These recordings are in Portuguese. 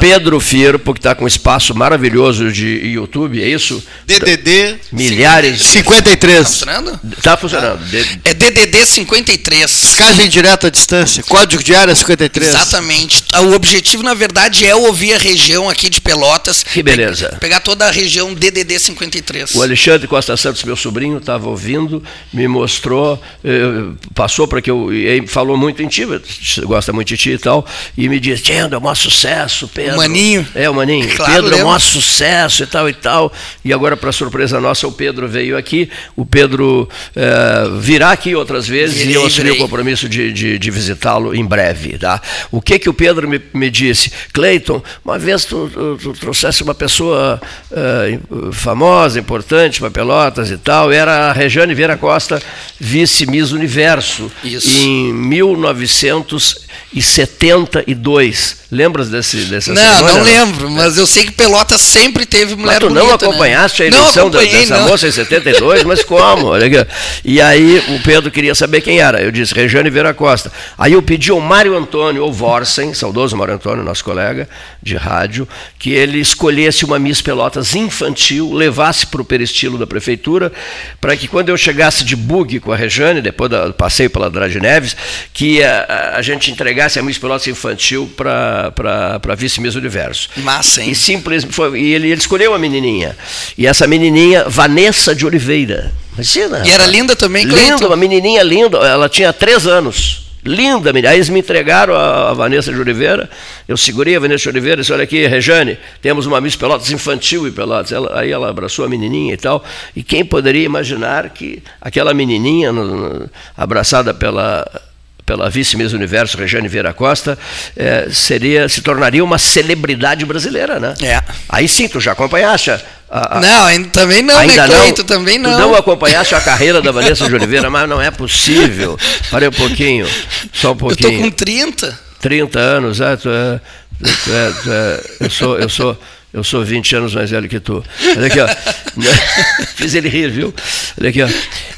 Pedro Firpo, que está com um espaço maravilhoso de YouTube, é isso? DDD Milhares. 53. Tá funcionando? Está funcionando. De- É DDD 53. Descagem direta à distância. Código de área 53. Exatamente. O objetivo, na verdade, é ouvir a região aqui de Pelotas. Que beleza. Pe- Pegar toda a região DDD 53. O Alexandre Costa Santos, meu sobrinho, estava ouvindo, me mostrou, eh, passou para que eu. E falou muito em ti, gosta muito de ti e tal, e me disse: Tendo, é o maior sucesso, Pedro. O Maninho. É, o Maninho. Claro, Pedro é o lembro. maior sucesso e tal e tal. E agora, para surpresa nossa, o Pedro veio aqui. O Pedro eh, virá aqui outras vezes e Virei, eu assumi o virei. compromisso de, de, de visitá-lo em breve. Tá? O que, que o Pedro me, me disse? Cleiton, uma vez tu, tu, tu trouxesse uma pessoa eh, famosa, importante para Pelotas e tal, era a Rejane Vieira Costa, vice-miss Universo, Isso. em 1972. Lembras desse, dessa Não, cerimônia, não lembro, mas eu sei que Pelotas sempre teve mas mulher tu não bonita, né? acompanhaste a Não eleição acompanhei, dessa não. moça em 72? Mas como? E aí o Pedro queria saber quem era. Eu disse, Regiane Vera Costa. Aí eu pedi ao Mário Antônio, ou Vorsen, saudoso Mário Antônio, nosso colega de rádio, que ele escolhesse uma Miss Pelotas infantil, levasse para o peristilo da prefeitura, para que quando eu chegasse de bug com a Regiane, depois do passeio pela Andrade Neves, que a, a gente entregasse a Miss Pelotas infantil para a vice-miss Universo. Massa, hein? E simples, foi, e ele, ele escolheu uma menininha. E essa menininha, Vanessa de Oliveira. Imagina. E era linda também, Linda, Cleiton? uma menininha linda. Ela tinha três anos. Linda, menina. Aí eles me entregaram a, a Vanessa de Oliveira. Eu segurei a Vanessa de Oliveira e disse: Olha aqui, Rejane, temos uma Miss Pelotas infantil em Pelotas. Ela- aí ela abraçou a menininha e tal. E quem poderia imaginar que aquela menininha, no- no- abraçada pela pela vice-miss Universo, Regiane Vieira Costa, eh, seria, se tornaria uma celebridade brasileira, né? É. Aí sim, tu já acompanhaste a, a- Não, ainda, também não, Ainda né, não? Cleiton? Também Tu não. não acompanhaste a carreira da Vanessa de Oliveira, mas não é possível. Parei um pouquinho, só um Eu tô pouquinho. com 30. 30 anos, ah, tu é, tu é- tu é- eu sou, eu sou, eu sou 20 anos mais velho que tu. Olha aqui, ó. Fiz ele rir, viu? Olha aqui, ó.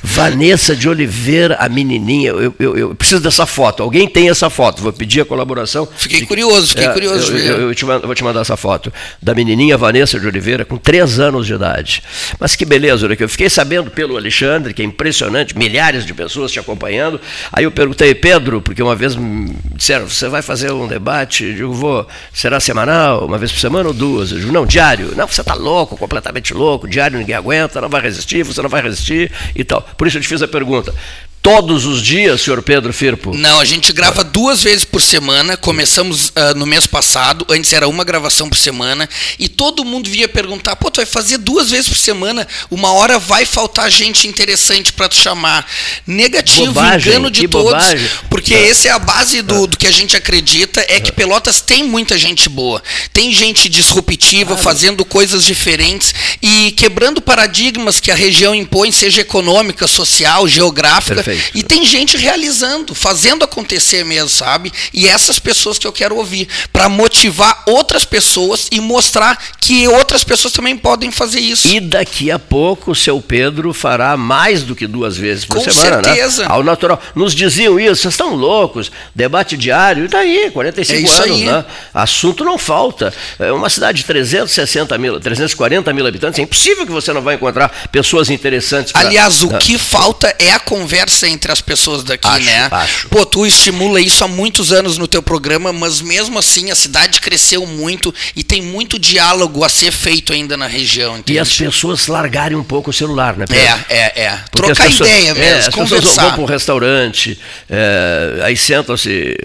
Vanessa de Oliveira, a menininha, eu, eu- eu preciso dessa foto. Alguém tem essa foto? Vou pedir a colaboração. Fiquei curioso, fiquei É, curioso de eu- eu te mando- vou te mandar essa foto da menininha Vanessa de Oliveira, com 3 anos de idade. Mas que beleza, olha aqui. Eu fiquei sabendo pelo Alexandre, que é impressionante, milhares de pessoas te acompanhando. Aí eu perguntei, Pedro, porque uma vez me disseram, você vai fazer um debate? Eu digo, vou. Será semanal, uma vez por semana ou duas? Não, diário. Não, você está louco, completamente louco. Diário ninguém aguenta, não vai resistir, você não vai resistir e tal. Por isso eu te fiz a pergunta. Todos os dias, senhor Pedro Firpo? Não, a gente grava duas vezes por semana. Começamos ah, no mês passado, antes era uma gravação por semana, e todo mundo vinha perguntar: pô, tu vai fazer duas vezes por semana, uma hora vai faltar gente interessante para tu chamar. Negativo, Bobagem, engano de todos. bobagem. Porque essa é a base do, do que a gente acredita: é que Pelotas tem muita gente boa, tem gente disruptiva, fazendo coisas diferentes e quebrando paradigmas que a região impõe, seja econômica, social, geográfica. Perfeito. E tem gente realizando, fazendo acontecer mesmo, sabe? E essas pessoas que eu quero ouvir, para motivar outras pessoas e mostrar que outras pessoas também podem fazer isso. E daqui a pouco o seu Pedro fará mais do que duas vezes por Com semana, certeza. né? Ao natural. Nos diziam isso, vocês estão loucos, debate diário, e daí, 45 É anos, aí. né? Assunto não falta. É uma cidade de 360 mil, 340 mil habitantes, é impossível que você não vai encontrar pessoas interessantes. pra- Aliás, o que falta é a conversa entre as pessoas daqui, Acho, né? acho. Pô, tu estimula isso há muitos anos no teu programa, mas mesmo assim a cidade cresceu muito e tem muito diálogo a ser feito ainda na região, E entende? as pessoas largarem um pouco o celular, né, Pedro? É, é, é. Porque Trocar as pessoas- ideia é, mesmo, as pessoas conversar. vão para um restaurante, é, aí sentam-se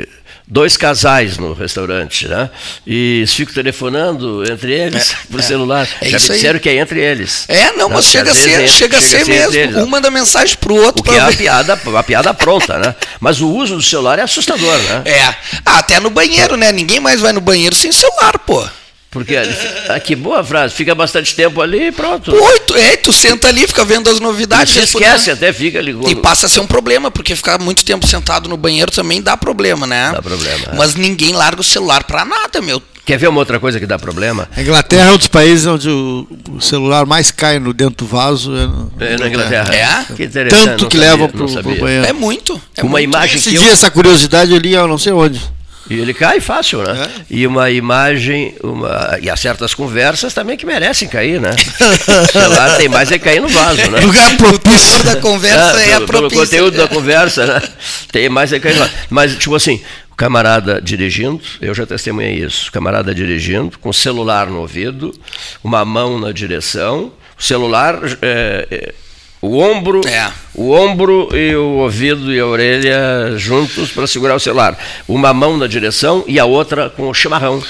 dois casais no restaurante, né? E ficam telefonando entre eles É, por é. celular. É Já aí. disseram que é entre eles. É, não, mas que chega a ser, é- chega a ser entre mesmo. eles, né? Um manda mensagem pro outro O que pra é a piada, a piada pronta, né? Mas o uso do celular é assustador, né? É. Ah, até no banheiro, né? Ninguém mais vai no banheiro sem celular, pô. Porque, ah, que boa frase, fica bastante tempo ali e pronto. Tu, é, tu senta ali, fica vendo as E novidades. se respondendo. esquece, até fica ali. E passa a ser um problema, porque ficar muito tempo sentado no banheiro também dá problema, né? Dá problema, é. Mas ninguém larga o celular pra nada, meu. Quer ver uma outra coisa que dá problema? A Inglaterra é um dos países onde o, celular mais cai no dentro do vaso. É, no- É, na Inglaterra. É? Que interessante. Tanto que sabia, levam pro, pro banheiro. É muito. É Uma muito. imagem Esse que eu- dia, essa curiosidade ali, eu não sei onde. E ele cai fácil, né? É. E uma imagem, uma... e há certas conversas também que merecem cair, né? Sei lá, tem mais é cair no vaso, né? Lugar propício da conversa Ah, é a pelo, pelo propícia. conteúdo da conversa, né? Tem mais é cair no vaso. Mas, tipo assim, o camarada dirigindo, eu já testemunhei isso, o camarada dirigindo, com o celular no ouvido, uma mão na direção, o celular, é, é, o ombro, É. o ombro e o ouvido e a orelha juntos para segurar o celular. Uma mão na direção e a outra com o chimarrão.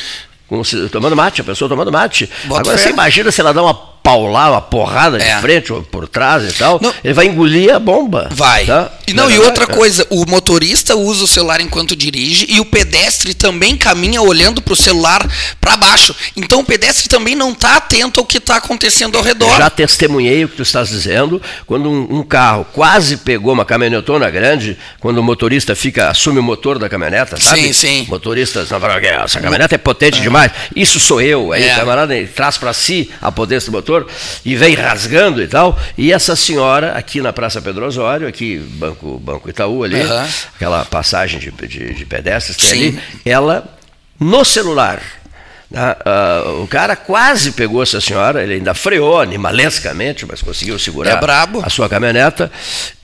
Com, tomando mate, a pessoa tomando mate. Bota Agora fé. você imagina se ela dá uma paulada, uma porrada É. de frente ou por trás e tal, Não. ele vai engolir a bomba. Vai. tá? E não, Não, e outra coisa, o motorista usa o celular enquanto dirige e o pedestre também caminha olhando pro celular para baixo. Então o pedestre também não tá atento ao que tá acontecendo ao redor. Já testemunhei o que tu estás dizendo, quando um, um carro quase pegou uma caminhonetona grande, quando o motorista fica, assume o motor da caminhoneta, sabe? Sim, sim. Motoristas, essa caminhoneta é potente demais, isso sou eu. Aí É. o camarada ele traz para si a potência do motor e vem rasgando e tal. E essa senhora, aqui na Praça Pedro Osório, aqui, Banco, Banco Itaú ali, Aham. aquela passagem de, de, de pedestres que tem Sim. ali, ela, no celular, né, ah, o cara quase pegou essa senhora, ele ainda freou animalescamente, mas conseguiu segurar É brabo. a sua caminhoneta.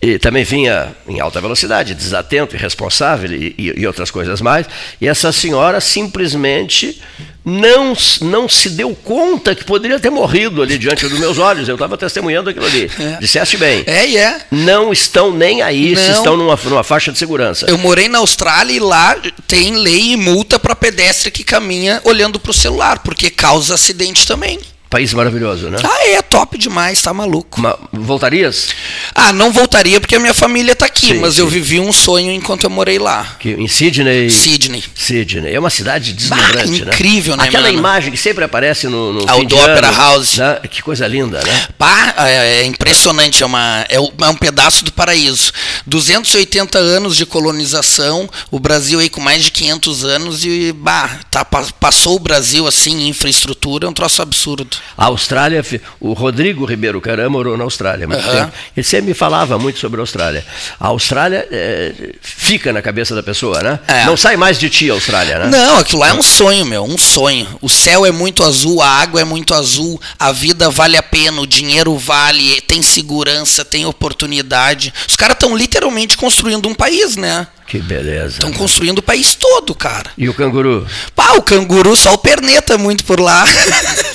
E também vinha em alta velocidade, desatento, irresponsável e, e- e outras coisas mais. E essa senhora simplesmente não, não se deu conta que poderia ter morrido ali diante dos meus olhos. Eu estava testemunhando aquilo ali. Disseste bem. É, e é. Não estão nem aí se Não. estão numa, numa faixa de segurança. Eu morei na Austrália e lá tem lei e multa para pedestre que caminha olhando pro celular, porque causa acidente também. País maravilhoso, né? Ah, é top demais, tá maluco. Ma- voltarias? Ah, não voltaria porque a minha família tá aqui, Sim, mas eu sim. vivi um sonho enquanto eu morei lá. Que, em Sydney. Sydney. Sydney. É uma cidade deslumbrante, né? incrível, né, Aquela mano? imagem que sempre aparece no, no Ah, o fim do de Opera ano, House. né? Que coisa linda, né? Pá, é, é impressionante, é, uma, é, um- é um pedaço do paraíso. 280 anos de colonização, o Brasil aí com mais de 500 anos e bah, tá, pa- passou o Brasil assim infraestrutura, é um troço absurdo. A Austrália, o Rodrigo Ribeiro Caram morou na Austrália muito tempo. Ele sempre me falava muito sobre a Austrália. A Austrália é, fica na cabeça da pessoa, né? É. Não sai mais de ti a Austrália, né? Não, aquilo lá é um sonho, meu, um sonho. O céu é muito azul, a água é muito azul, a vida vale a pena, o dinheiro vale, tem segurança, tem oportunidade. Os caras estão literalmente construindo um país, né? Que beleza. Estão construindo o país todo, cara. E o canguru? Pá, o canguru, só o perneta muito por lá.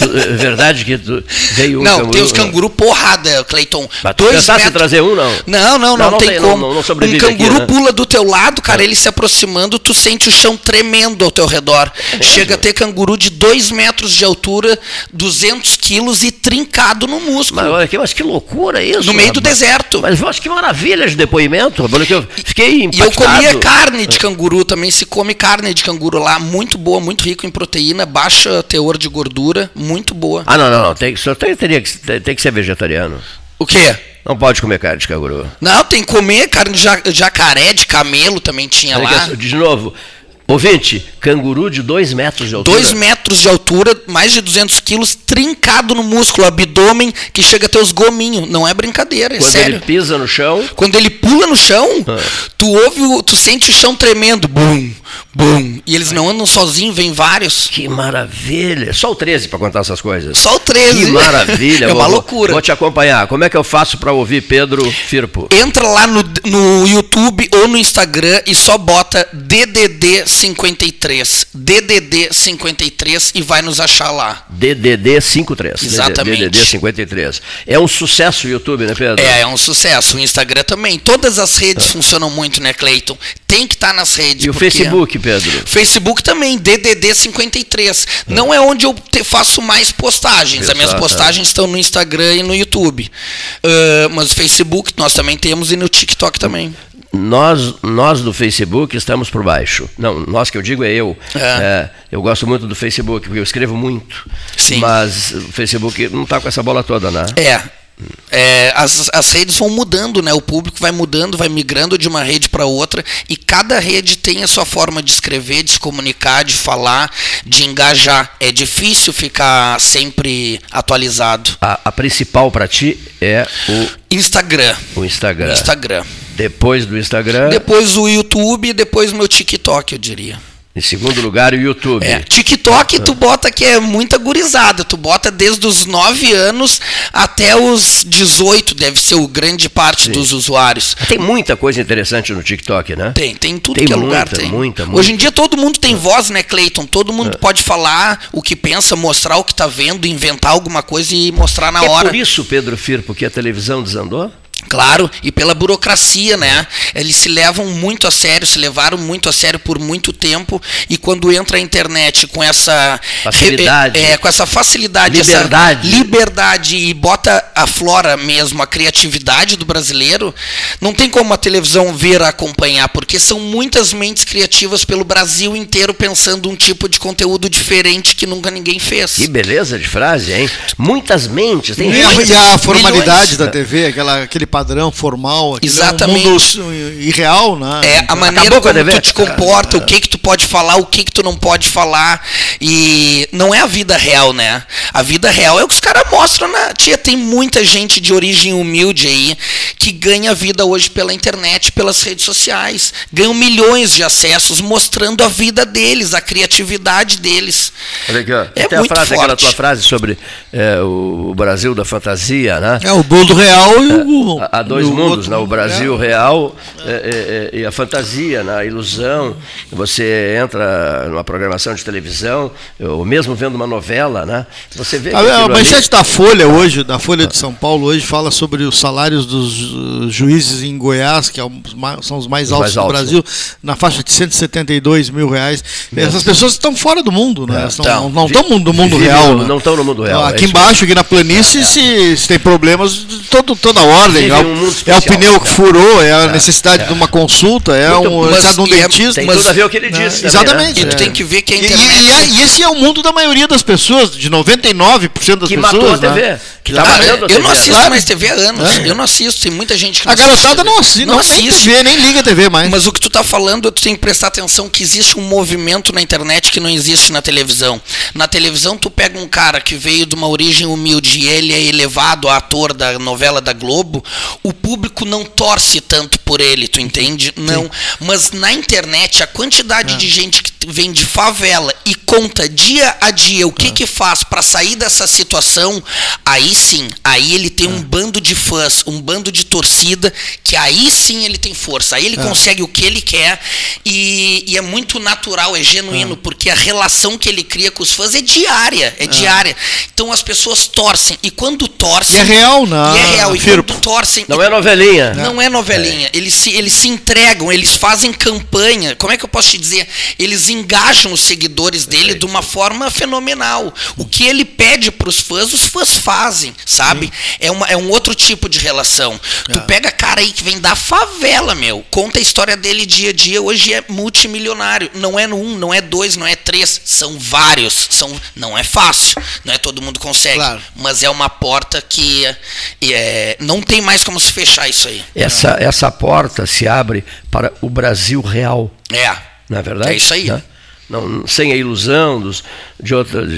É verdade que tu veio um não, canguru? tem os canguru porrada, Cleiton. Mas tu pensasse em trazer um, não? Não, não, não, Não, não tem, tem- como. não- não um canguru aqui, né? pula do teu lado, cara, ele se aproximando, tu sente o chão tremendo ao teu redor. É Chega a ter canguru de 2 metros de altura, 200 quilos e trincado no músculo. Mas, olha aqui, mas que loucura isso. no meio do rapaz. deserto. Mas nossa, que maravilha de depoimento, eu fiquei E eu impactado. Comia carne de canguru, também se come carne de canguru lá, muito boa, muito rico em proteína, baixa teor de gordura, muito boa. Ah, não, não, não. Tem, só tem, teria que, tem, tem que ser vegetariano. O quê? Não pode comer carne de canguru. Não, tem que comer carne de ja- jacaré, de camelo também tinha lá. De novo, ouvinte, canguru de 2 metros de altura. 2 metros de altura, mais de 200 quilos, trincado no músculo, abdômen, que chega a ter os gominhos. Não é brincadeira, é Quando sério. ele pisa no chão, Quando ele pula no chão, Ah. tu ouve, o- tu sente o chão tremendo. Bum, bum. E eles não andam sozinhos, vem vários. que maravilha. Só o 13 para contar essas coisas. Só o 13. Que maravilha. é uma vou- loucura. Vou te acompanhar. Como é que eu faço para ouvir Pedro Firpo? Entra lá no, no YouTube ou no Instagram e só bota DDD 53. DDD 53 e vai nos achar lá. DDD 53. Exatamente. DDD 53. É um sucesso o YouTube, né, Pedro? É, é um sucesso. O Instagram também. Todas as redes funcionam muito, né, Cleiton? Tem que estar nas redes. E o Facebook, Pedro? Facebook também, DDD 53. Não é onde eu te- faço mais postagens. As minhas Exato, postagens estão no Instagram e no YouTube. Ah, mas o Facebook nós também temos e no TikTok também. Nós, nós do Facebook estamos por baixo. Não, nós que eu digo é eu. É. É, eu gosto muito do Facebook, porque eu escrevo muito. Sim. Mas o Facebook não está com essa bola toda, né? É. É, as, as redes vão mudando, né? O público vai mudando, vai migrando de uma rede para outra e cada rede tem a sua forma de escrever, de se comunicar, de falar, de engajar. É difícil ficar sempre atualizado. A, a principal para ti é o, Instagram. o Instagram. Instagram. Depois do Instagram, Depois o YouTube e depois o meu TikTok, eu diria. Em segundo lugar, o YouTube. É, TikTok tu bota que é muita gurizada. Tu bota desde os 9 anos até os 18, deve ser o grande parte Sim. dos usuários. Tem muita coisa interessante no TikTok, né? Tem, tem em tudo Tem que é lugar. muita, Tem. muita, Hoje muita. em dia todo mundo tem voz, né, Cleiton? Todo mundo pode falar o que pensa, mostrar o que tá vendo, inventar alguma coisa e mostrar na é hora. por isso, Pedro Firpo, que a televisão desandou? Claro, e pela burocracia, né? Eles se levam muito a sério, se levaram muito a sério por muito tempo, e quando entra a internet com essa Facilidade. é, com essa facilidade, Liberdade. essa liberdade e bota a flora mesmo, a criatividade do brasileiro, não tem como a televisão vir a acompanhar, porque são muitas mentes criativas pelo Brasil inteiro pensando um tipo de conteúdo diferente que nunca ninguém fez. Que beleza de frase, hein? Muitas mentes. Tem E e a formalidade milhões. da TV, aquela, aquele padrão formal, Exatamente. É um mundo irreal, né? É, a Então, maneira Acabou com a como tu te comporta, o que que tu pode falar, o que que tu não pode falar. E não é a vida real, né? A vida real é o que os caras mostram na. Tia, tem muita gente de origem humilde aí que ganha vida hoje pela internet, pelas redes sociais. Ganham milhões de acessos mostrando a vida deles, a criatividade deles. Olha aqui, ó. É Tem a muito frase, aquela forte. tua frase sobre é, o Brasil da fantasia, né? É o mundo real e o. Há dois mundos, outro né? o Brasil real é, é, é, e a fantasia, né? a ilusão. Você entra numa programação de televisão, ou mesmo vendo uma novela, né? você vê que A, a aquilo ali- manchete da Folha hoje, da Folha de São Paulo hoje, fala sobre os salários dos juízes em Goiás, que é são os mais Os altos mais do altos, Brasil, na faixa de 172 mil reais. Essas pessoas estão fora do mundo, né? É, então, não estão no mundo real. né? não estão no mundo real, é Aqui embaixo, aqui na planície, se, se tem problemas todo, toda a ordem. É, um é o pneu que né? furou, é a necessidade de uma consulta, é Muito- um, mas- de um e é- dentista. Tem mas- tudo a ver o que ele né? disse. também, Exatamente. E né? tu tem que ver que a E, e- internet. e é- e esse é o mundo da maioria das pessoas, de 99% das Que pessoas. matou a né? TV. Que tá Ah, a eu não assisto né? mais TV há anos. É. Eu não assisto. Tem muita gente que A não assiste garotada não assiste, não, nem TV, nem liga a TV mais. Mas o que tu tá falando, tu tem que prestar atenção que existe um movimento na internet que não existe na televisão. Na televisão, tu pega um cara que veio de uma origem humilde e ele é elevado a ator da novela da Globo, o público não torce tanto por ele, tu entende? Não. Mas na internet, a quantidade de gente que vem de favela e conta dia a dia o que que faz pra sair dessa situação, aí sim, aí ele tem um bando de fãs, um bando de torcida, que aí sim ele tem força, aí ele consegue o que ele quer e, e é muito natural, é genuíno, porque a relação que ele cria com os fãs é diária, é diária. Então as pessoas torcem, e quando torcem... E é real, né, E é real, e quando torcem... Não é novelinha. Não é novelinha. Eles, se, eles se entregam, eles fazem campanha. Como é que eu posso te dizer? Eles engajam os seguidores dele de uma forma fenomenal. O que ele pede para os fãs, os fãs fazem, sabe? É, uma, é um outro tipo de relação. Tu pega cara aí que vem da favela, meu. Conta a história dele dia a dia. Hoje é multimilionário. Não é um, não é dois, não é três. São vários. São, não é fácil. Não é todo mundo consegue. Claro. Mas é uma porta que é, não tem mais como se fechar isso aí. Essa, essa porta se abre para o Brasil real, É. não é verdade? É isso aí. Né? Não, sem a ilusão dos, de outras.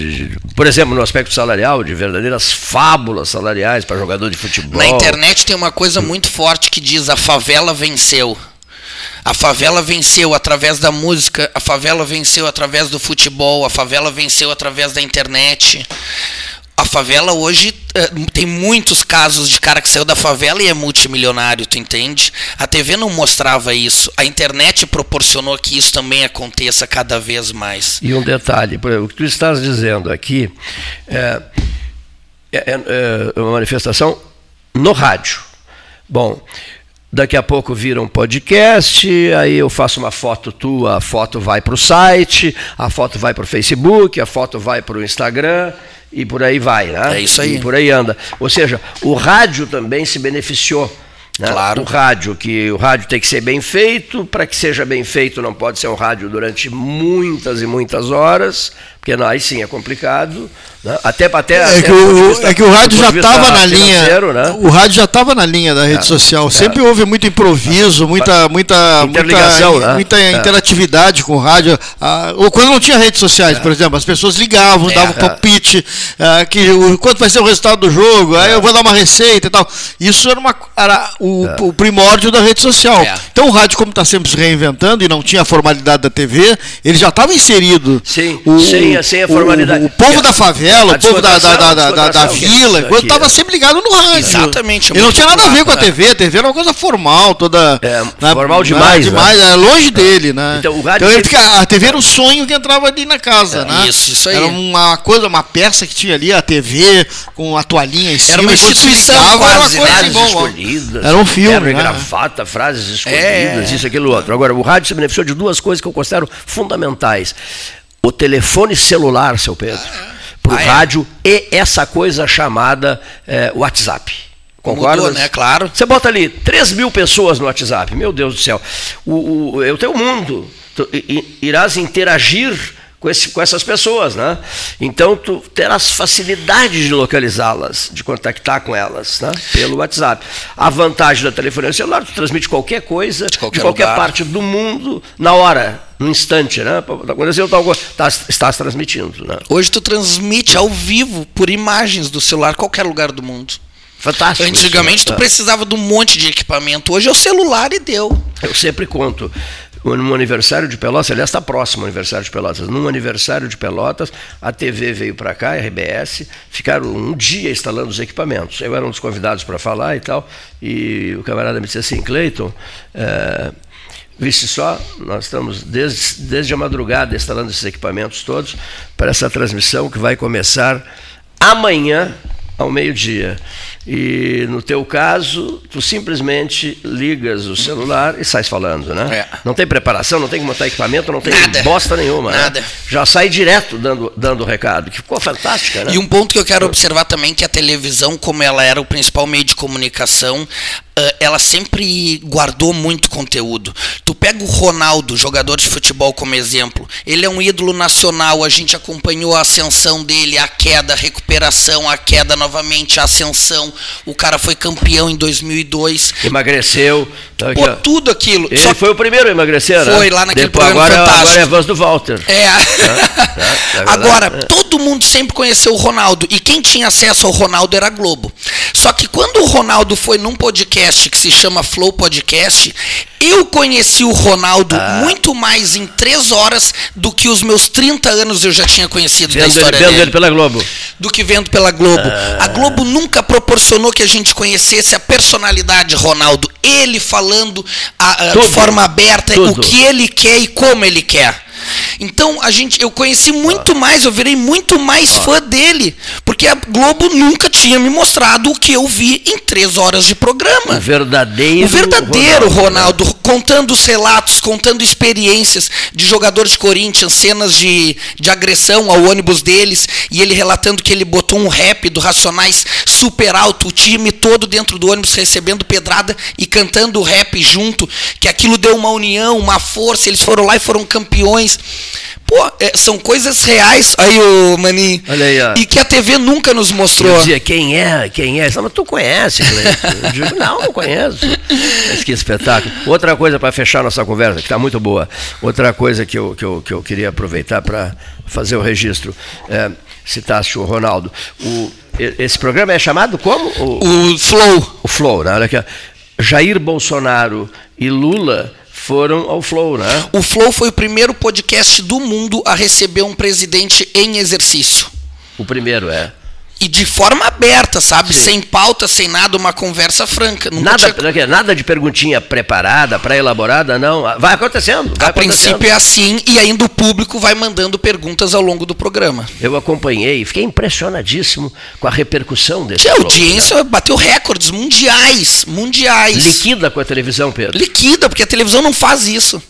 por exemplo, no aspecto salarial, de verdadeiras fábulas salariais para jogador de futebol. Na internet tem uma coisa muito forte que diz a favela venceu. A favela venceu através da música, a favela venceu através do futebol, a favela venceu através da internet. A favela hoje eh, tem muitos casos de cara que saiu da favela e é multimilionário, tu entende? A TV não mostrava isso. A internet proporcionou que isso também aconteça cada vez mais. E um detalhe, o que tu estás dizendo aqui é, é- é uma manifestação no rádio. Bom, daqui a pouco vira um podcast, aí eu faço uma foto tua, a foto vai para o site, a foto vai para o Facebook, a foto vai para o Instagram e por aí vai, né? É isso aí. E por aí anda. Ou seja, o rádio também se beneficiou. né? Claro. O rádio, que o rádio tem que ser bem feito, para que seja bem feito não pode ser um rádio durante muitas e muitas horas, porque não, aí sim é complicado. Né? Até, até, É até que, o, vista- é que o rádio já estava na linha. Né? O rádio já estava na linha da rede É, social. é. Sempre houve muito improviso, muita, muita, muita, né? muita É. interatividade com o rádio. Ah, ou quando não tinha redes sociais, por exemplo, as pessoas ligavam, É. davam palpite, ah, que o, quanto vai ser o resultado do jogo, aí eu vou dar uma receita e tal. Isso era, uma, era o, o primórdio da rede social. É. Então o rádio, como está sempre se reinventando e não tinha a formalidade da TV, ele já estava inserido. Sim, o, sem a- sem a o- formalidade. O, povo da favela, O povo da, da, da, da, vila, aqui, estava é. sempre ligado no rádio. Exatamente, é E não tinha nada a ver com a TV. A TV era uma coisa formal, toda. É, né, formal né, demais, né? demais era longe dele, né? Então, o rádio fica- a TV era o sonho que entrava ali na casa, né? isso, isso aí. Era uma coisa, uma peça que tinha ali, a TV, com a toalhinha em cima. uma e quando se instituição ligava, era uma quase, coisa né? Era um filme, terno e né? gravata, frases escolhidas, É. isso, aquilo, outro. Agora, o rádio se beneficiou de duas coisas que eu considero fundamentais. O telefone celular, seu Pedro, para o Ah, é? rádio e essa coisa chamada eh, WhatsApp. Concorda? Mudou, né? Claro. Você bota ali 3 mil pessoas no WhatsApp, meu Deus do céu. O, o, eu tenho o mundo. Tu irás interagir com, esse, com essas pessoas, né? Então tu terás facilidade de localizá-las, de contactar com elas, né? Pelo WhatsApp. A vantagem da telefonia celular, tu transmite qualquer coisa, de qualquer qualquer, lugar. parte do mundo, na hora, no instante, né? Aconteceu tal coisa, estás, estás transmitindo, né? Hoje tu transmite ao vivo por imagens do celular qualquer lugar do mundo. Fantástico. isso, Antigamente né? tu precisava de um monte de equipamento. Hoje é o celular e deu. Eu sempre conto. Num aniversário de Pelotas, aliás, está próximo o aniversário de Pelotas. Num aniversário de Pelotas, a TV veio para cá, a RBS, ficaram um dia instalando os equipamentos. Eu era um dos convidados para falar e tal, e o camarada me disse assim: Cleiton, é, Viste só, nós estamos desde, desde a madrugada instalando esses equipamentos todos para essa transmissão que vai começar amanhã ao meio-dia. E no teu caso, tu simplesmente ligas o celular e sais falando, né? É. Não tem preparação, não tem que montar equipamento, não tem Nada. bosta nenhuma. né? Nada. Já sai direto dando, dando o recado, que ficou fantástica, né? E um ponto que eu quero observar também que a televisão, como ela era o principal meio de comunicação, ela sempre guardou muito conteúdo. Tu pega o Ronaldo, jogador de futebol como exemplo, ele é um ídolo nacional, a gente acompanhou a ascensão dele, a queda, a recuperação, a queda novamente, a ascensão. O cara foi campeão em 2002. Emagreceu. tá aqui, Pô, tudo aquilo. Ele Só foi o primeiro a emagrecer, né? Foi lá naquele Depois, programa agora, fantástico. agora é a voz do Walter. É. é verdade. Agora, todo mundo sempre conheceu o Ronaldo. E quem tinha acesso ao Ronaldo era a Globo. Só que quando o Ronaldo foi num podcast que se chama Flow Podcast, eu conheci o Ronaldo Ah. muito mais em três horas do que os meus 30 anos eu já tinha conhecido da Vendo, ele, história vendo dele ele pela Globo. do que vendo pela Globo. A Globo nunca proporcionou que a gente conhecesse a personalidade Ronaldo. Ele falando a- a- de forma aberta Tudo. o que ele quer e como ele quer. Então a gente, eu conheci muito mais, eu virei muito mais fã dele, porque a Globo nunca tinha me mostrado o que eu vi em três horas de programa. O verdadeiro. O verdadeiro Ronaldo, né? contando os relatos, contando experiências de jogadores de Corinthians, cenas de, de agressão ao ônibus deles, e ele relatando que ele botou um rap do Racionais super alto, o time todo dentro do ônibus recebendo pedrada e cantando o rap junto, que aquilo deu uma união, uma força, eles foram lá e foram campeões. Pô, é, são coisas reais. Aí, o Maninho. Olha aí, ó. E que a TV nunca nos mostrou. Eu dizia, quem é? Quem é? Não, mas tu conhece, Cleiton. Eu digo, não, não conheço. Mas que espetáculo. Outra coisa para fechar nossa conversa, que está muito boa. Outra coisa que eu, que eu, que eu queria aproveitar para fazer o registro. É, citaste o Ronaldo. O, esse programa é chamado como? O, O Flow. o Flow, né? Olha aqui, ó. Jair Bolsonaro e Lula foram ao Flow, né? O Flow foi o primeiro podcast do mundo a receber um presidente em exercício. O primeiro é. E de forma aberta, sabe? Sim. Sem pauta, sem nada, uma conversa franca. Nunca Nada, tinha- nada de perguntinha preparada, pré-elaborada, não. Vai acontecendo. Vai A princípio acontecendo. é assim, e ainda o público vai mandando perguntas ao longo do programa. Eu acompanhei, fiquei impressionadíssimo com a repercussão desse Tinha Flow, audiência, bateu recordes mundiais, né? mundiais. Liquida com a televisão, Pedro. Liquida, porque a televisão não faz isso.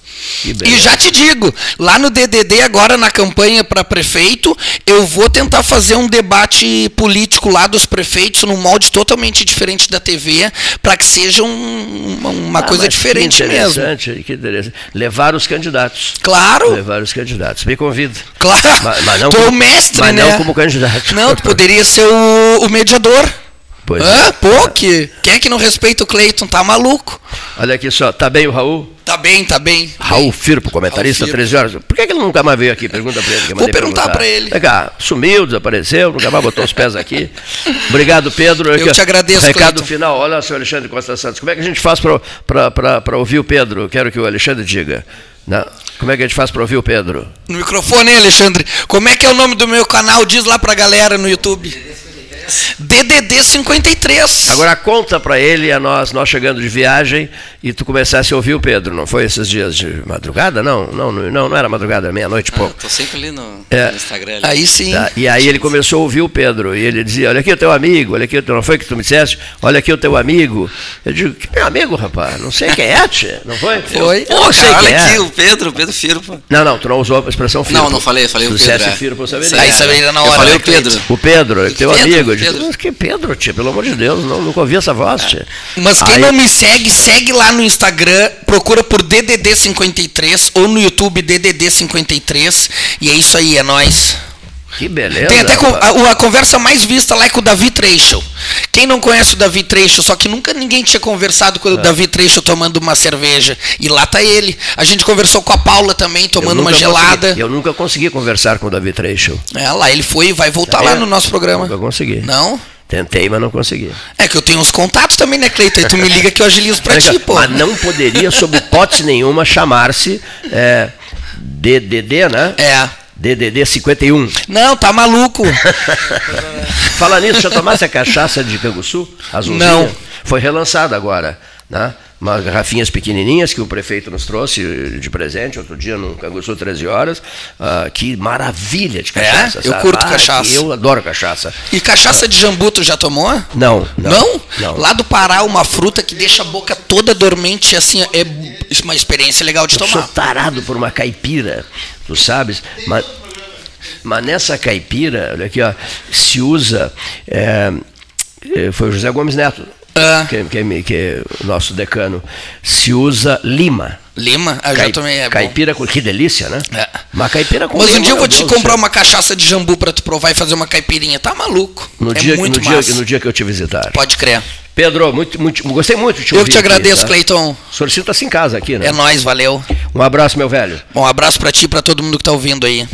E já te digo, lá no DDD, agora na campanha para prefeito, eu vou tentar fazer um debate político lá dos prefeitos num molde totalmente diferente da TV, para que seja um- uma, uma Ah, coisa diferente que mesmo. interessante, Que interessante. Levar os candidatos. Claro, Levar os candidatos. Me convida. claro. Mas, mas não tu é o como- mestre, mas né? não como candidato. Não, tu poderia ser o, o mediador. Pois Hã? é. Pô, que, quem é que não respeita o Cleiton? Tá maluco. Olha aqui só, tá bem o Raul? Tá bem, tá bem. Raul Firpo, comentarista, Raul Firpo. 13 horas. Por que, ele nunca mais veio aqui? Pergunta pra ele. Vou mandei perguntar pra ele. Vem cá, sumiu, desapareceu, nunca mais botou os pés aqui. Obrigado, Pedro. Eu te agradeço, Recado Cleiton. final, olha, senhor Alexandre Costa Santos, como é que a gente faz para ouvir o Pedro? Quero que o Alexandre diga. Não. Como é que a gente faz para ouvir o Pedro? No microfone, hein, Alexandre? Como é que é o nome do meu canal? Diz lá pra galera no YouTube. DDD 53. Agora conta para ele e a nós, nós chegando de viagem e tu começasse a ouvir o Pedro, não foi esses dias de madrugada? Não, não, não, não, era madrugada, era meia-noite e Ah, pouco. tô sempre ali no, É. no Instagram. ali. Aí sim. Tá, E aí ele começou a ouvir o Pedro, e ele dizia, olha aqui o teu amigo, olha aqui, o teu- não foi que tu me disseste? Olha aqui o teu amigo. Eu digo, que meu amigo, rapaz? Não sei quem é, tia. Não foi? Foi. Pô, sei cara, olha é. aqui, o Pedro, o Pedro Firpo. Não, não, tu não usou a expressão filho. Não, não falei, falei o Se Pedro. dissesse é. filho, eu saberia. Aí saberia na Eu hora, falei né, o Pedro. O Pedro, teu Pedro, amigo. Pedro. mas que Pedro, tia, pelo amor de Deus, não, nunca ouvi essa voz, tia. Mas quem Aí- não me segue, segue lá no Instagram, procura por DDD53 ou no YouTube DDD53. E é isso aí, é nóis. Que beleza. Tem até a, a conversa mais vista lá é com o Davi Trecho. Quem não conhece o Davi Trecho, só que nunca ninguém tinha conversado com o É. Davi Trecho tomando uma cerveja. E lá tá ele. A gente conversou com a Paula também, tomando uma gelada. consegui- eu nunca consegui conversar com o Davi Trecho. É, lá ele foi e vai voltar lá É, no nosso programa. Nunca consegui. Não? Tentei, mas não consegui. É que eu tenho uns contatos também, né, Cleiton? Tu me liga que eu agilizo pra ti, pô. Mas não poderia, sob hipótese nenhuma, chamar-se é, DDD, né? É. DDD 51. Não, tá maluco. Fala nisso, já tomasse a cachaça de Canguçu? Azulzinha? Não. Foi relançada agora, né? Umas garrafinhas pequenininhas que o prefeito nos trouxe de presente outro dia no Canguçu 13 horas. Ah, que maravilha de cachaça. É? Eu curto Ah, cachaça. Eu adoro cachaça. E cachaça de jambu tu já tomou? Não, não. Não? Não. Lá do Pará, uma fruta que deixa a boca toda dormente, assim, é uma experiência legal de Eu sou tomar. tarado por uma caipira, tu sabes? Mas, mas nessa caipira, olha aqui, ó, se usa. é, é, foi o José Gomes Neto, Ah. que, que, me- que é o nosso decano. Se usa lima. Lima? Ah, eu Cai- já tomei, é bom. caipira com. Que delícia, né? É. Uma caipira com Mas um lima, dia eu vou meu te Deus comprar uma cachaça de jambu pra tu provar e fazer uma caipirinha. Tá maluco? No, é dia, muito no, dia, massa. no dia que eu te visitar. Pode crer. Pedro, muito, muito, gostei muito de te Eu ouvir que te aqui, agradeço, tá? Cleiton. O senhor sinta-se em casa aqui, né? É nóis, valeu. Um abraço, meu velho. Bom, um abraço pra ti e pra todo mundo que tá ouvindo aí.